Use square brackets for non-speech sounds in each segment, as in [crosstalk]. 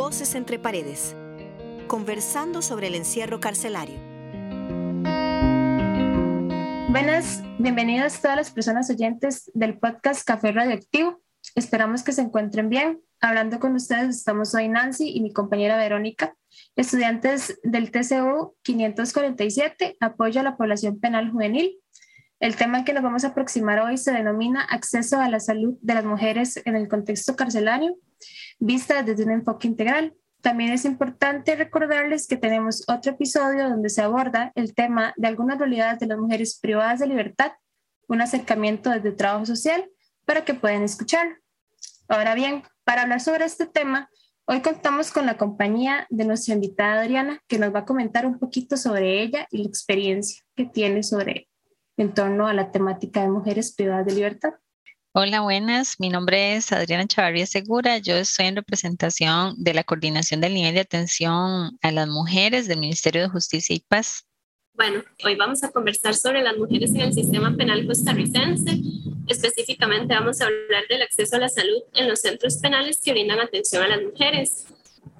Voces entre paredes. Conversando sobre el encierro carcelario. Buenas, bienvenidas todas las personas oyentes del podcast Café Radioactivo. Esperamos que se encuentren bien. Hablando con ustedes estamos hoy Nancy y mi compañera Verónica, estudiantes del TCU 547, apoyo a la población penal juvenil. El tema que nos vamos a aproximar hoy se denomina acceso a la salud de las mujeres en el contexto carcelario vista desde un enfoque integral. También es importante recordarles que tenemos otro episodio donde se aborda el tema de algunas realidades de las mujeres privadas de libertad, un acercamiento desde el trabajo social para que puedan escuchar. Ahora bien, para hablar sobre este tema, hoy contamos con la compañía de nuestra invitada Adriana, que nos va a comentar un poquito sobre ella y la experiencia que tiene sobre en torno a la temática de mujeres privadas de libertad. Hola, buenas. Mi nombre es Adriana Chavarría Segura. Yo estoy en representación de la Coordinación del Nivel de Atención a las Mujeres del Ministerio de Justicia y Paz. Bueno, hoy vamos a conversar sobre las mujeres en el sistema penal costarricense. Específicamente vamos a hablar del acceso a la salud en los centros penales que brindan atención a las mujeres.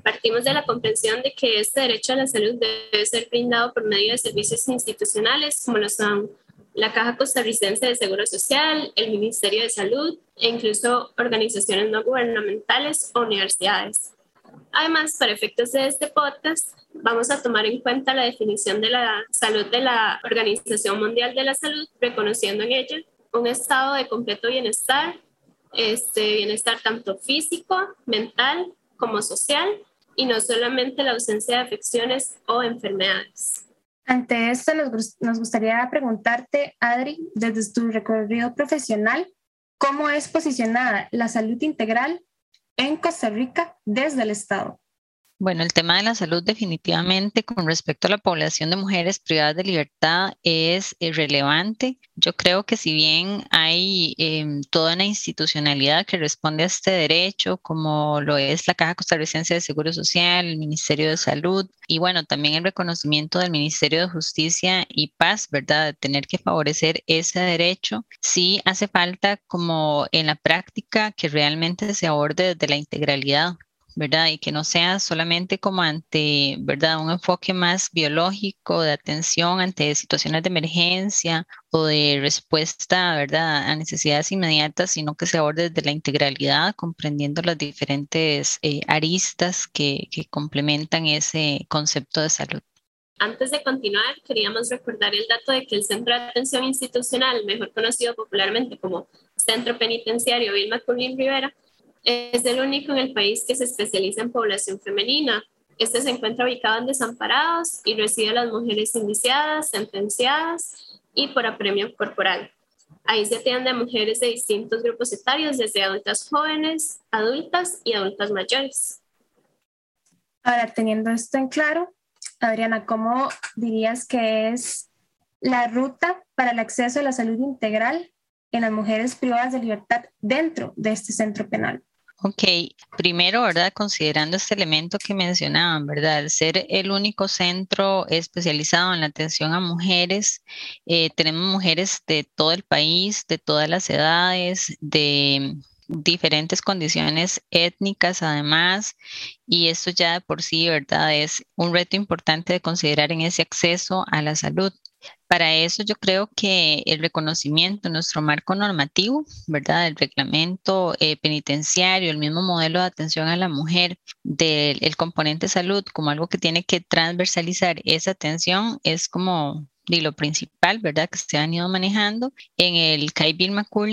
Partimos de la comprensión de que este derecho a la salud debe ser brindado por medio de servicios institucionales como lo son la Caja Costarricense de Seguro Social, el Ministerio de Salud e incluso organizaciones no gubernamentales o universidades. Además, para efectos de este podcast, vamos a tomar en cuenta la definición de la salud de la Organización Mundial de la Salud, reconociendo en ella un estado de completo bienestar, este bienestar tanto físico, mental como social, y no solamente la ausencia de afecciones o enfermedades. Ante esto, nos, gustaría preguntarte, Adri, desde tu recorrido profesional, ¿cómo es posicionada la salud integral en Costa Rica desde el Estado? Bueno, el tema de la salud definitivamente con respecto a la población de mujeres privadas de libertad es eh, relevante. Yo creo que si bien hay em, toda una institucionalidad que responde a este derecho, como lo es la Caja Costarricense de Seguro Social, el Ministerio de Salud y bueno, también el reconocimiento del Ministerio de Justicia y Paz, ¿verdad? De tener que favorecer ese derecho, sí hace falta como en la práctica que realmente se aborde desde la integralidad ¿verdad? Y que no sea solamente como ante, ¿verdad? Un enfoque más biológico de atención ante situaciones de emergencia o de respuesta, ¿verdad? A necesidades inmediatas, sino que se aborde desde la integralidad, comprendiendo las diferentes eh, aristas que, que complementan ese concepto de salud. Antes de continuar, queríamos recordar el dato de que el Centro de Atención Institucional, mejor conocido popularmente como Centro Penitenciario Vilma Curlin Rivera, es el único en el país que se especializa en población femenina. Este se encuentra ubicado en desamparados y recibe a las mujeres indiciadas, sentenciadas y por apremio corporal. Ahí se atiende a mujeres de distintos grupos etarios, desde adultas jóvenes, adultas y adultas mayores. Ahora, teniendo esto en claro, Adriana, ¿cómo dirías que es la ruta para el acceso a la salud integral en las mujeres privadas de libertad dentro de este centro penal? Ok, primero, ¿verdad? Considerando este elemento que mencionaban, ¿verdad? ser el único centro especializado en la atención a mujeres, eh, tenemos mujeres de todo el país, de todas las edades, de diferentes condiciones étnicas además, y esto ya de por sí, ¿verdad? Es un reto importante de considerar en ese acceso a la salud. Para eso yo creo que el reconocimiento, nuestro marco normativo, ¿verdad? El reglamento eh, penitenciario, el mismo modelo de atención a la mujer del componente salud como algo que tiene que transversalizar esa atención es como de lo principal, ¿verdad? Que se han ido manejando. En el CAI Bill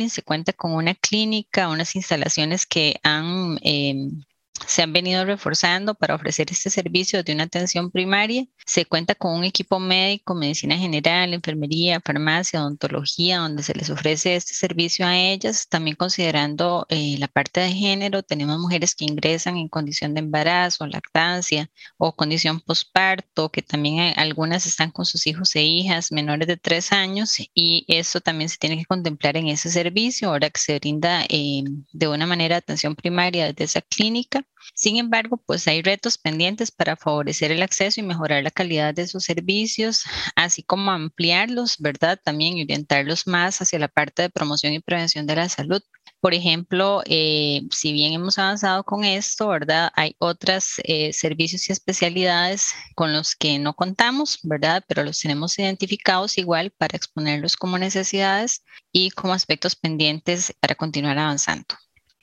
se cuenta con una clínica, unas instalaciones que han em, se han venido reforzando para ofrecer este servicio de una atención primaria. Se cuenta con un equipo médico, medicina general, enfermería, farmacia, odontología, donde se les ofrece este servicio a ellas. También considerando eh, la parte de género, tenemos mujeres que ingresan en condición de embarazo, lactancia o condición posparto, que también algunas están con sus hijos e hijas menores de tres años y eso también se tiene que contemplar en ese servicio, ahora que se brinda eh, de una manera atención primaria desde esa clínica. Sin embargo, pues hay retos pendientes para favorecer el acceso y mejorar la calidad de sus servicios, así como ampliarlos, ¿verdad? También orientarlos más hacia la parte de promoción y prevención de la salud. Por ejemplo, eh, si bien hemos avanzado con esto, ¿verdad? Hay otros eh, servicios y especialidades con los que no contamos, ¿verdad? Pero los tenemos identificados igual para exponerlos como necesidades y como aspectos pendientes para continuar avanzando.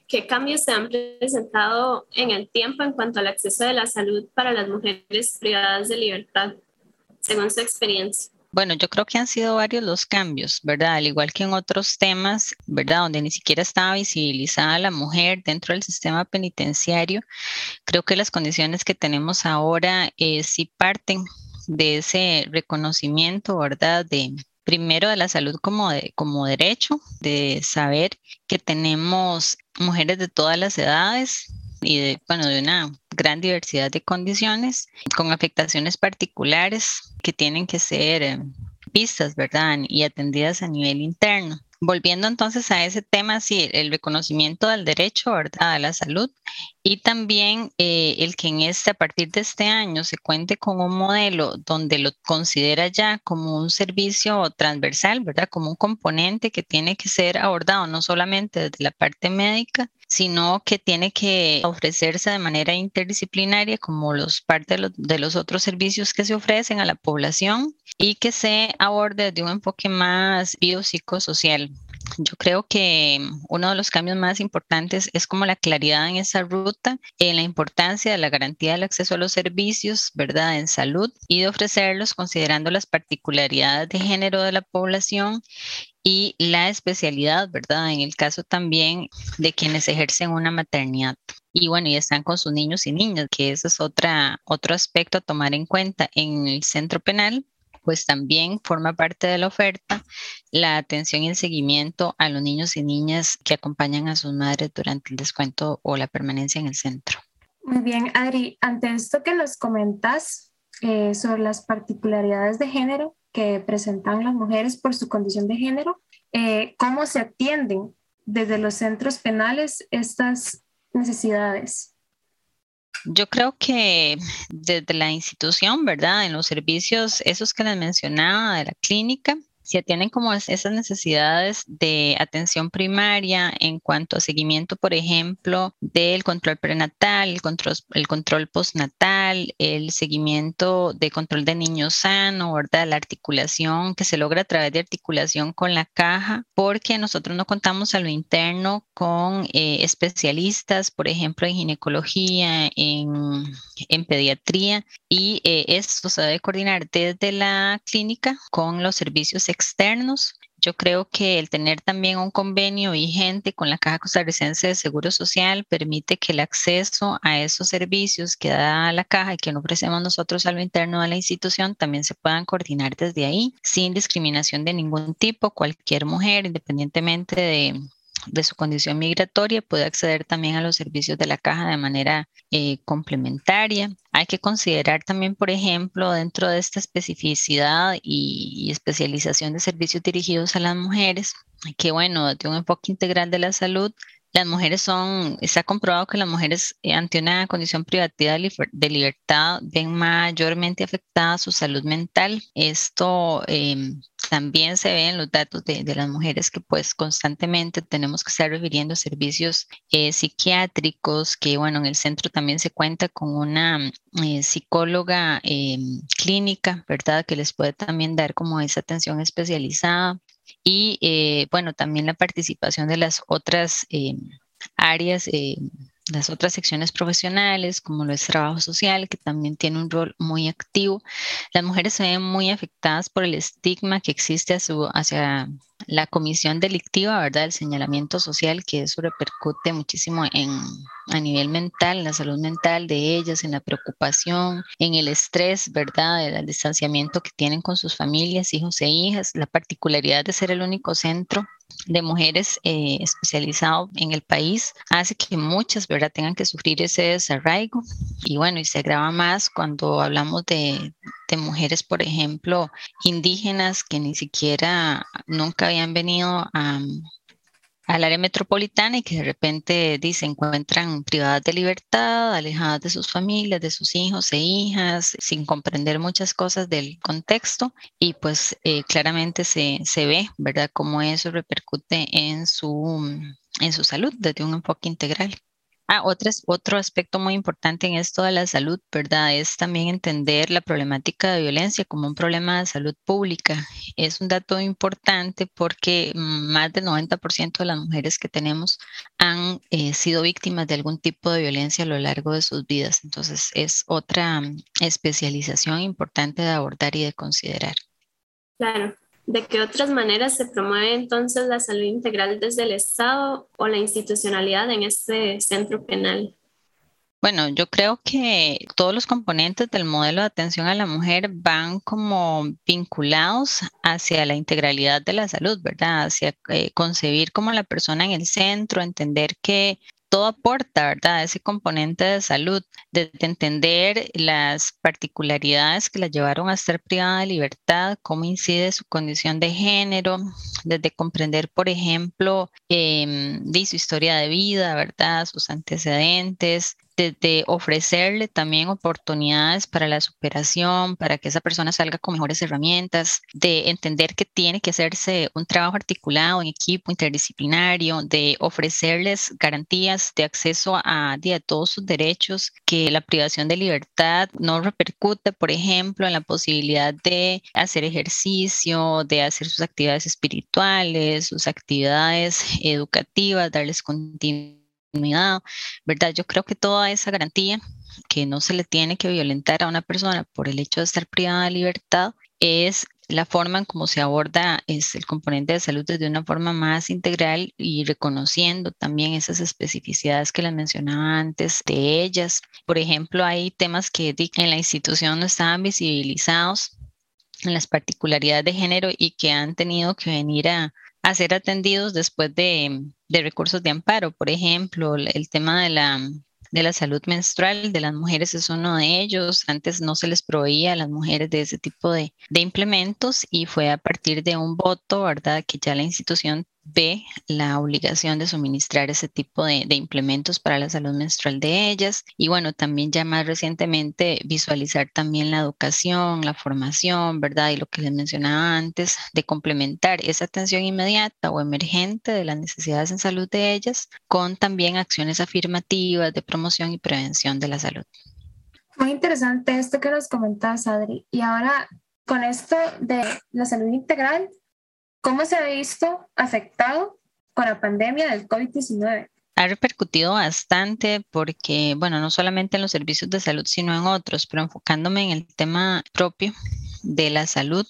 ¿Qué cambios se han presentado en el tiempo en cuanto al acceso de la salud para las mujeres privadas de libertad, según su experiencia? Bueno, yo creo que han sido varios los cambios, ¿verdad? Al igual que en otros temas, ¿verdad? Donde ni siquiera estaba visibilizada la mujer dentro del sistema penitenciario, creo que las condiciones que tenemos ahora eh, sí parten de ese reconocimiento, ¿verdad? De, primero de la salud como, de, como derecho, de saber que tenemos mujeres de todas las edades y de, bueno, de una gran diversidad de condiciones con afectaciones particulares que tienen que ser eh, vistas, ¿verdad? Y atendidas a nivel interno. Volviendo entonces a ese tema, sí, el reconocimiento del derecho ¿verdad? a la salud y también eh, el que en este, a partir de este año se cuente con un modelo donde lo considera ya como un servicio transversal, ¿verdad? Como un componente que tiene que ser abordado no solamente desde la parte médica, sino que tiene que ofrecerse de manera interdisciplinaria como los parte de los, de los otros servicios que se ofrecen a la población y que se aborde de un enfoque más biopsicosocial. Yo creo que uno de los cambios más importantes es como la claridad en esa ruta, en la importancia de la garantía del acceso a los servicios, ¿verdad?, en salud y de ofrecerlos considerando las particularidades de género de la población y la especialidad, ¿verdad? En el caso también de quienes ejercen una maternidad. Y bueno, y están con sus niños y niñas, que ese es otra, otro aspecto a tomar en cuenta en el centro penal pues también forma parte de la oferta la atención y el seguimiento a los niños y niñas que acompañan a sus madres durante el descuento o la permanencia en el centro. Muy bien, Adri, ante esto que nos comentas eh, sobre las particularidades de género que presentan las mujeres por su condición de género, eh, ¿cómo se atienden desde los centros penales estas necesidades? Yo creo que desde la institución, ¿verdad? En los servicios, esos que les mencionaba de la clínica, se atienden como esas necesidades de atención primaria en cuanto a seguimiento, por ejemplo, del control prenatal, el control, el control postnatal, el seguimiento de control de niño sano, ¿verdad? La articulación que se logra a través de articulación con la caja, porque nosotros no contamos a lo interno con eh, especialistas, por ejemplo, en ginecología, en, en pediatría, y eh, esto se debe coordinar desde la clínica con los servicios externos. Yo creo que el tener también un convenio vigente con la Caja Costarricense de Seguro Social permite que el acceso a esos servicios que da la caja y que no ofrecemos nosotros a lo interno de la institución también se puedan coordinar desde ahí sin discriminación de ningún tipo. Cualquier mujer, independientemente de, de su condición migratoria puede acceder también a los servicios de la caja de manera eh, complementaria. Hay que considerar también, por ejemplo, dentro de esta especificidad y, especialización de servicios dirigidos a las mujeres, que bueno, de un enfoque integral de la salud, las mujeres son, está comprobado que las mujeres eh, ante una condición privativa de libertad ven mayormente afectada su salud mental. Esto em, también se ve en los datos de, las mujeres que pues constantemente tenemos que estar refiriendo servicios eh, psiquiátricos, que bueno, en el centro también se cuenta con una eh, psicóloga em, clínica, ¿verdad? Que les puede también dar como esa atención especializada y eh, bueno, también la participación de las otras eh, áreas, eh, las otras secciones profesionales, como lo es trabajo social, que también tiene un rol muy activo. Las mujeres se ven muy afectadas por el estigma que existe hacia la comisión delictiva, ¿verdad? El señalamiento social, que eso repercute muchísimo en, a nivel mental, en la salud mental de ellas, en la preocupación, en el estrés, ¿verdad? El distanciamiento que tienen con sus familias, hijos e hijas, la particularidad de ser el único centro de mujeres eh, especializado en el país hace que muchas, ¿verdad?, tengan que sufrir ese desarraigo. Y bueno, y se agrava más cuando hablamos de, de mujeres, por ejemplo, indígenas que ni siquiera nunca habían venido a, al área metropolitana y que de repente se encuentran privadas de libertad, alejadas de sus familias, de sus hijos e hijas, sin comprender muchas cosas del contexto y pues eh, claramente se, se, ve, ¿verdad?, cómo eso repercute en su en su salud desde un enfoque integral. Ah, otro aspecto muy importante en esto de la salud, ¿verdad? Es también entender la problemática de violencia como un problema de salud pública. Es un dato importante porque más del 90% de las mujeres que tenemos han eh, sido víctimas de algún tipo de violencia a lo largo de sus vidas. Entonces, es otra mm, especialización importante de abordar y de considerar. Claro, ¿De qué otras maneras se promueve entonces la salud integral desde el Estado o la institucionalidad en este centro penal? Bueno, yo creo que todos los componentes del modelo de atención a la mujer van como vinculados hacia la integralidad de la salud, ¿verdad? Hacia eh, concebir como la persona en el centro, entender que todo aporta, ¿verdad? Ese componente de salud, de entender las particularidades que la llevaron a estar privada de libertad, cómo incide su condición de género, desde comprender, por ejemplo, eh, su historia de vida, ¿verdad? Sus antecedentes, de, ofrecerle también oportunidades para la superación, para que esa persona salga con mejores herramientas, de entender que tiene que hacerse un trabajo articulado en equipo interdisciplinario, de ofrecerles garantías de acceso a, a todos sus derechos, que la privación de libertad no repercute, por ejemplo, en la posibilidad de hacer ejercicio, de hacer sus actividades espirituales, sus actividades educativas, darles continuidad ¿verdad? Yo creo que toda esa garantía que no se le tiene que violentar a una persona por el hecho de estar privada de libertad es la forma en cómo se aborda es el componente de salud desde una forma más integral y reconociendo también esas especificidades que les mencionaba antes de ellas. Por ejemplo, hay temas que en la institución no estaban visibilizados en las particularidades de género y que han tenido que venir a, a ser atendidos después de, recursos de amparo. Por ejemplo, el tema de la, de la salud menstrual de las mujeres es uno de ellos. Antes no se les proveía a las mujeres de ese tipo de, de implementos y fue a partir de un voto, ¿verdad? Que ya la institución ve la obligación de suministrar ese tipo de, implementos para la salud menstrual de ellas. Y bueno, también ya más recientemente visualizar también la educación, la formación, ¿verdad? Y lo que les mencionaba antes, de complementar esa atención inmediata o emergente de las necesidades en salud de ellas con también acciones afirmativas de promoción y prevención de la salud. Muy interesante esto que nos comentas, Adri. Y ahora, con esto de la salud integral, ¿Cómo se ha visto afectado con la pandemia del COVID-19? Ha repercutido bastante porque, bueno, no solamente en los servicios de salud, sino en otros, pero enfocándome en el tema propio de la salud,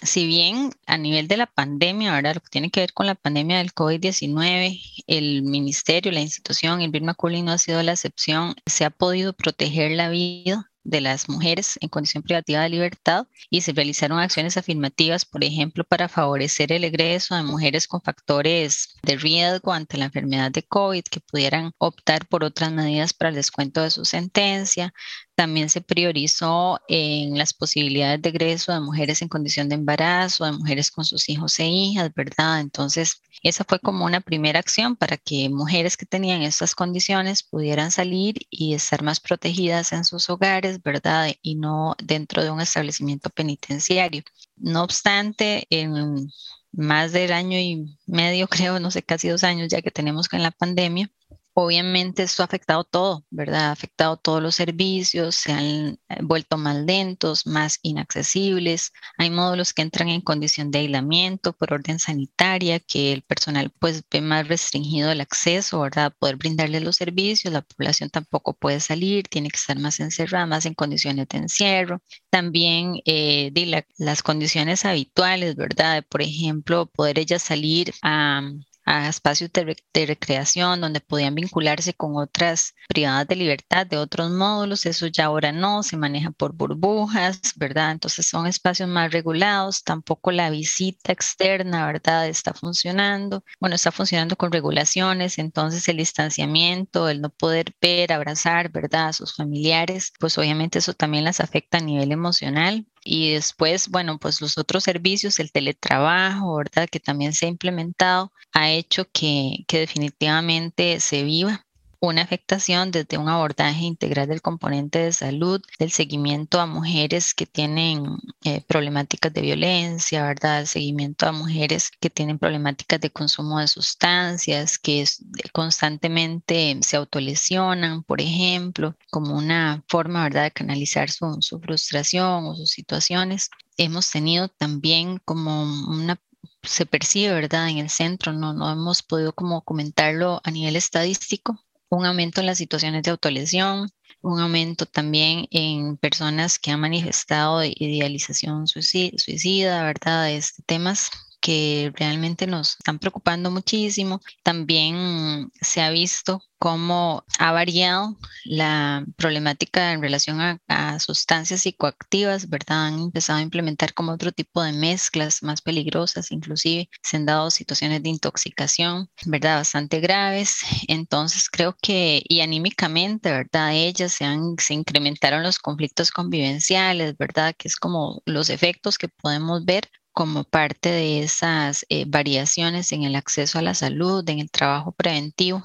si bien a nivel de la pandemia, ¿verdad? Lo que tiene que ver con la pandemia del COVID-19, el ministerio, la institución, el Birma Cooling no ha sido la excepción, se ha podido proteger la vida de las mujeres en condición privativa de libertad y se realizaron acciones afirmativas, por ejemplo, para favorecer el egreso de mujeres con factores de riesgo ante la enfermedad de COVID que pudieran optar por otras medidas para el descuento de su sentencia, también se priorizó en las posibilidades de egreso de mujeres en condición de embarazo, de mujeres con sus hijos e hijas, ¿verdad? Entonces, esa fue como una primera acción para que mujeres que tenían estas condiciones pudieran salir y estar más protegidas en sus hogares, ¿verdad? Y no dentro de un establecimiento penitenciario. No obstante, en más del año y medio, [laughs] creo, no sé, casi dos años ya que tenemos con la pandemia, Obviamente esto ha afectado todo, ¿verdad? Ha afectado todos los servicios, se han eh, vuelto más lentos, más inaccesibles. Hay módulos que entran en condición de aislamiento por orden sanitaria, que el personal pues ve más restringido el acceso, ¿verdad? Poder brindarle los servicios, la población tampoco puede salir, tiene que estar más encerrada, más en condiciones de encierro. También eh, las condiciones habituales, ¿verdad? Por ejemplo, poder ella salir a a espacios de, recreación donde podían vincularse con otras privadas de libertad de otros módulos, eso ya ahora no, se maneja por burbujas, ¿verdad? Entonces son espacios más regulados, tampoco la visita externa, ¿verdad? Está funcionando, bueno, está funcionando con regulaciones, entonces el distanciamiento, el no poder ver, abrazar, ¿verdad? A sus familiares, pues obviamente eso también las afecta a nivel emocional, y después, bueno, pues los otros servicios, el teletrabajo, ¿verdad? Que también se ha implementado, ha hecho que, que definitivamente se viva una afectación desde un abordaje integral del componente de salud, del seguimiento a mujeres que tienen eh, problemáticas de violencia, ¿verdad? El seguimiento a mujeres que tienen problemáticas de consumo de sustancias, que constantemente se autolesionan, por ejemplo, como una forma, ¿verdad?, de canalizar su, su frustración o sus situaciones. Hemos tenido también como una se percibe, ¿verdad? En el centro, no, no hemos podido como comentarlo a nivel estadístico, un aumento en las situaciones de autolesión, un aumento también en personas que han manifestado idealización suicida, ¿verdad? Este, temas que realmente nos están preocupando muchísimo. También se ha visto cómo ha variado la problemática en relación a, sustancias psicoactivas, ¿verdad? Han empezado a implementar como otro tipo de mezclas más peligrosas, inclusive se han dado situaciones de intoxicación, ¿verdad? Bastante graves. Entonces creo que, y anímicamente, ¿verdad? Ellas se, han, se incrementaron los conflictos convivenciales, ¿verdad? Que es como los efectos que podemos ver como parte de esas eh, variaciones en el acceso a la salud, en el trabajo preventivo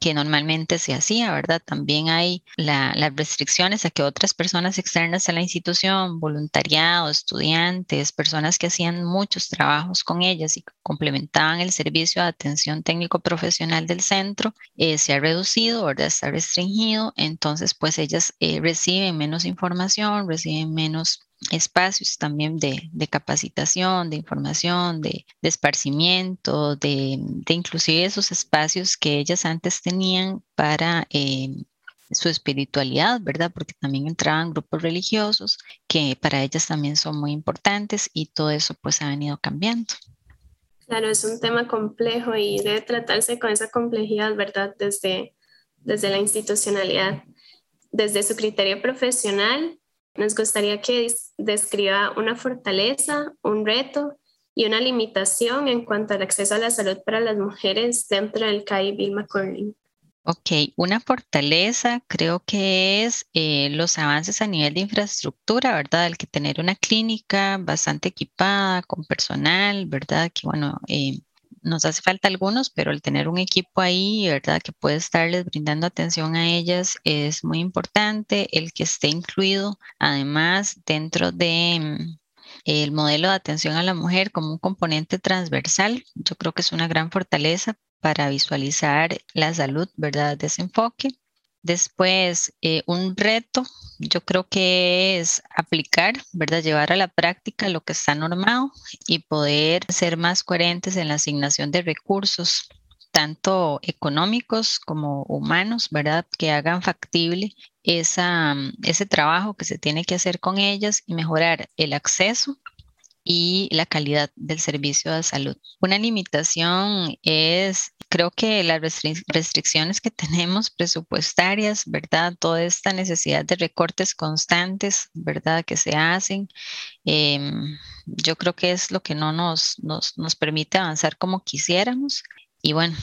que normalmente se hacía, ¿verdad? También hay las restricciones a que otras personas externas a la institución, voluntariado, estudiantes, personas que hacían muchos trabajos con ellas y complementaban el servicio de atención técnico profesional del centro, eh, se ha reducido, ¿verdad? Está restringido, entonces pues ellas eh, reciben menos información, reciben menos espacios también de, capacitación, de información, de, esparcimiento, de, inclusive esos espacios que ellas antes tenían para eh, su espiritualidad, ¿verdad? Porque también entraban grupos religiosos que para ellas también son muy importantes y todo eso pues ha venido cambiando. Claro, es un tema complejo y debe tratarse con esa complejidad, ¿verdad? Desde, desde la institucionalidad, desde su criterio profesional nos gustaría que describa una fortaleza, un reto y una limitación en cuanto al acceso a la salud para las mujeres dentro del CAI Vilma Corling. Ok, una fortaleza creo que es eh, los avances a nivel de infraestructura, ¿verdad? El que tener una clínica bastante equipada, con personal, ¿verdad? Que bueno, eh, nos hace falta algunos, pero el tener un equipo ahí, ¿verdad? Que puede estarles brindando atención a ellas es muy importante. El que esté incluido, además, dentro de mm, el modelo de atención a la mujer como un componente transversal, yo creo que es una gran fortaleza para visualizar la salud, ¿verdad? De ese enfoque. Después, eh, un reto, yo creo que es aplicar, ¿verdad? Llevar a la práctica lo que está normado y poder ser más coherentes en la asignación de recursos, tanto económicos como humanos, ¿verdad? Que hagan factible ese trabajo que se tiene que hacer con ellas y mejorar el acceso y la calidad del servicio de salud. Una limitación es, creo que las restricciones que tenemos presupuestarias, ¿verdad? Toda esta necesidad de recortes constantes, ¿verdad? Que se hacen. Em, yo creo que es lo que no nos, nos, nos permite avanzar como quisiéramos. Y bueno,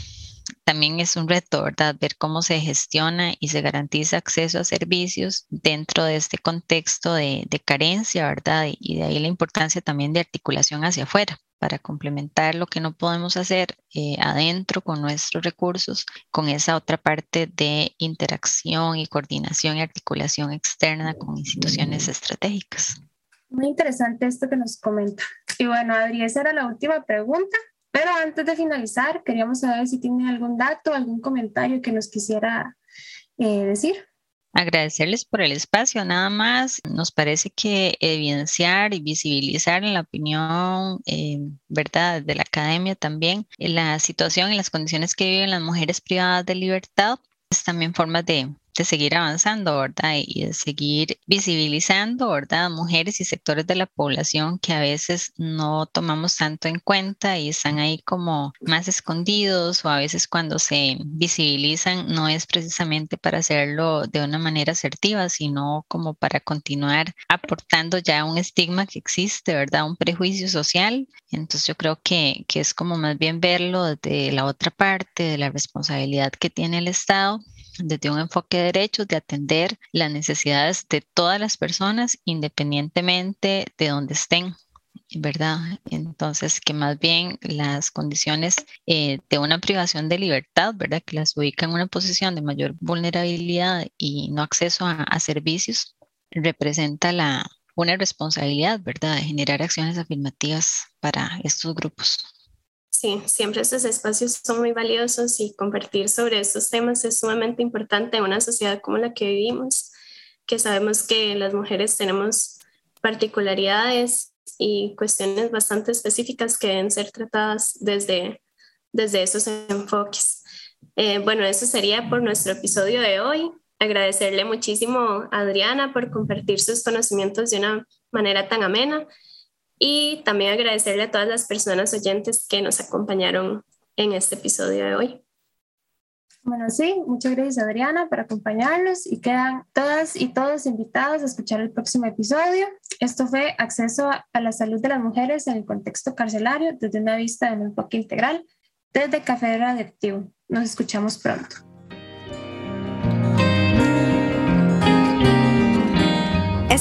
también es un reto, ¿verdad? Ver cómo se gestiona y se garantiza acceso a servicios dentro de este contexto de, carencia, ¿verdad? Y de ahí la importancia también de articulación hacia afuera para complementar lo que no podemos hacer eh, adentro con nuestros recursos, con esa otra parte de interacción y coordinación y articulación externa con instituciones estratégicas. Muy interesante esto que nos comenta. Y bueno, Adri, esa era la última pregunta. Pero antes de finalizar, queríamos saber si tiene algún dato, algún comentario que nos quisiera eh, decir. Agradecerles por el espacio, nada más. Nos parece que evidenciar y visibilizar en la opinión, eh, ¿verdad?, de la academia también, la situación y las condiciones que viven las mujeres privadas de libertad es también forma de, de seguir avanzando, ¿verdad? Y de seguir visibilizando, ¿verdad? Mujeres y sectores de la población que a veces no tomamos tanto en cuenta y están ahí como más escondidos o a veces cuando se visibilizan no es precisamente para hacerlo de una manera asertiva, sino como para continuar aportando ya un estigma que existe, ¿verdad? Un prejuicio social. Entonces yo creo que, que es como más bien verlo desde la otra parte, de la responsabilidad que tiene el Estado desde un enfoque de derechos de atender las necesidades de todas las personas independientemente de donde estén. ¿verdad? Entonces, que más bien las condiciones eh, de una privación de libertad, ¿verdad? Que las ubica en una posición de mayor vulnerabilidad y no acceso a, servicios, representa la, una responsabilidad, ¿verdad? De generar acciones afirmativas para estos grupos. Sí, siempre estos espacios son muy valiosos y compartir sobre estos temas es sumamente importante en una sociedad como la que vivimos, que sabemos que las mujeres tenemos particularidades y cuestiones bastante específicas que deben ser tratadas desde, desde esos enfoques. Eh, bueno, eso sería por nuestro episodio de hoy. Agradecerle muchísimo a Adriana por compartir sus conocimientos de una manera tan amena y también agradecerle a todas las personas oyentes que nos acompañaron en este episodio de hoy. Bueno, sí, muchas gracias Adriana por acompañarnos y quedan todas y todos invitados a escuchar el próximo episodio. Esto fue Acceso a la Salud de las Mujeres en el Contexto Carcelario desde una vista de un enfoque integral desde Café Radioactivo. Nos escuchamos pronto.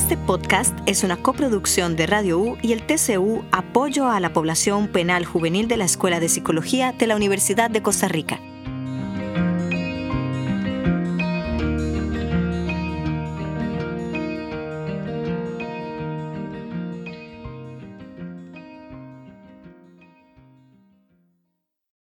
Este podcast es una coproducción de Radio U y el TCU Apoyo a la Población Penal Juvenil de la Escuela de Psicología de la Universidad de Costa Rica.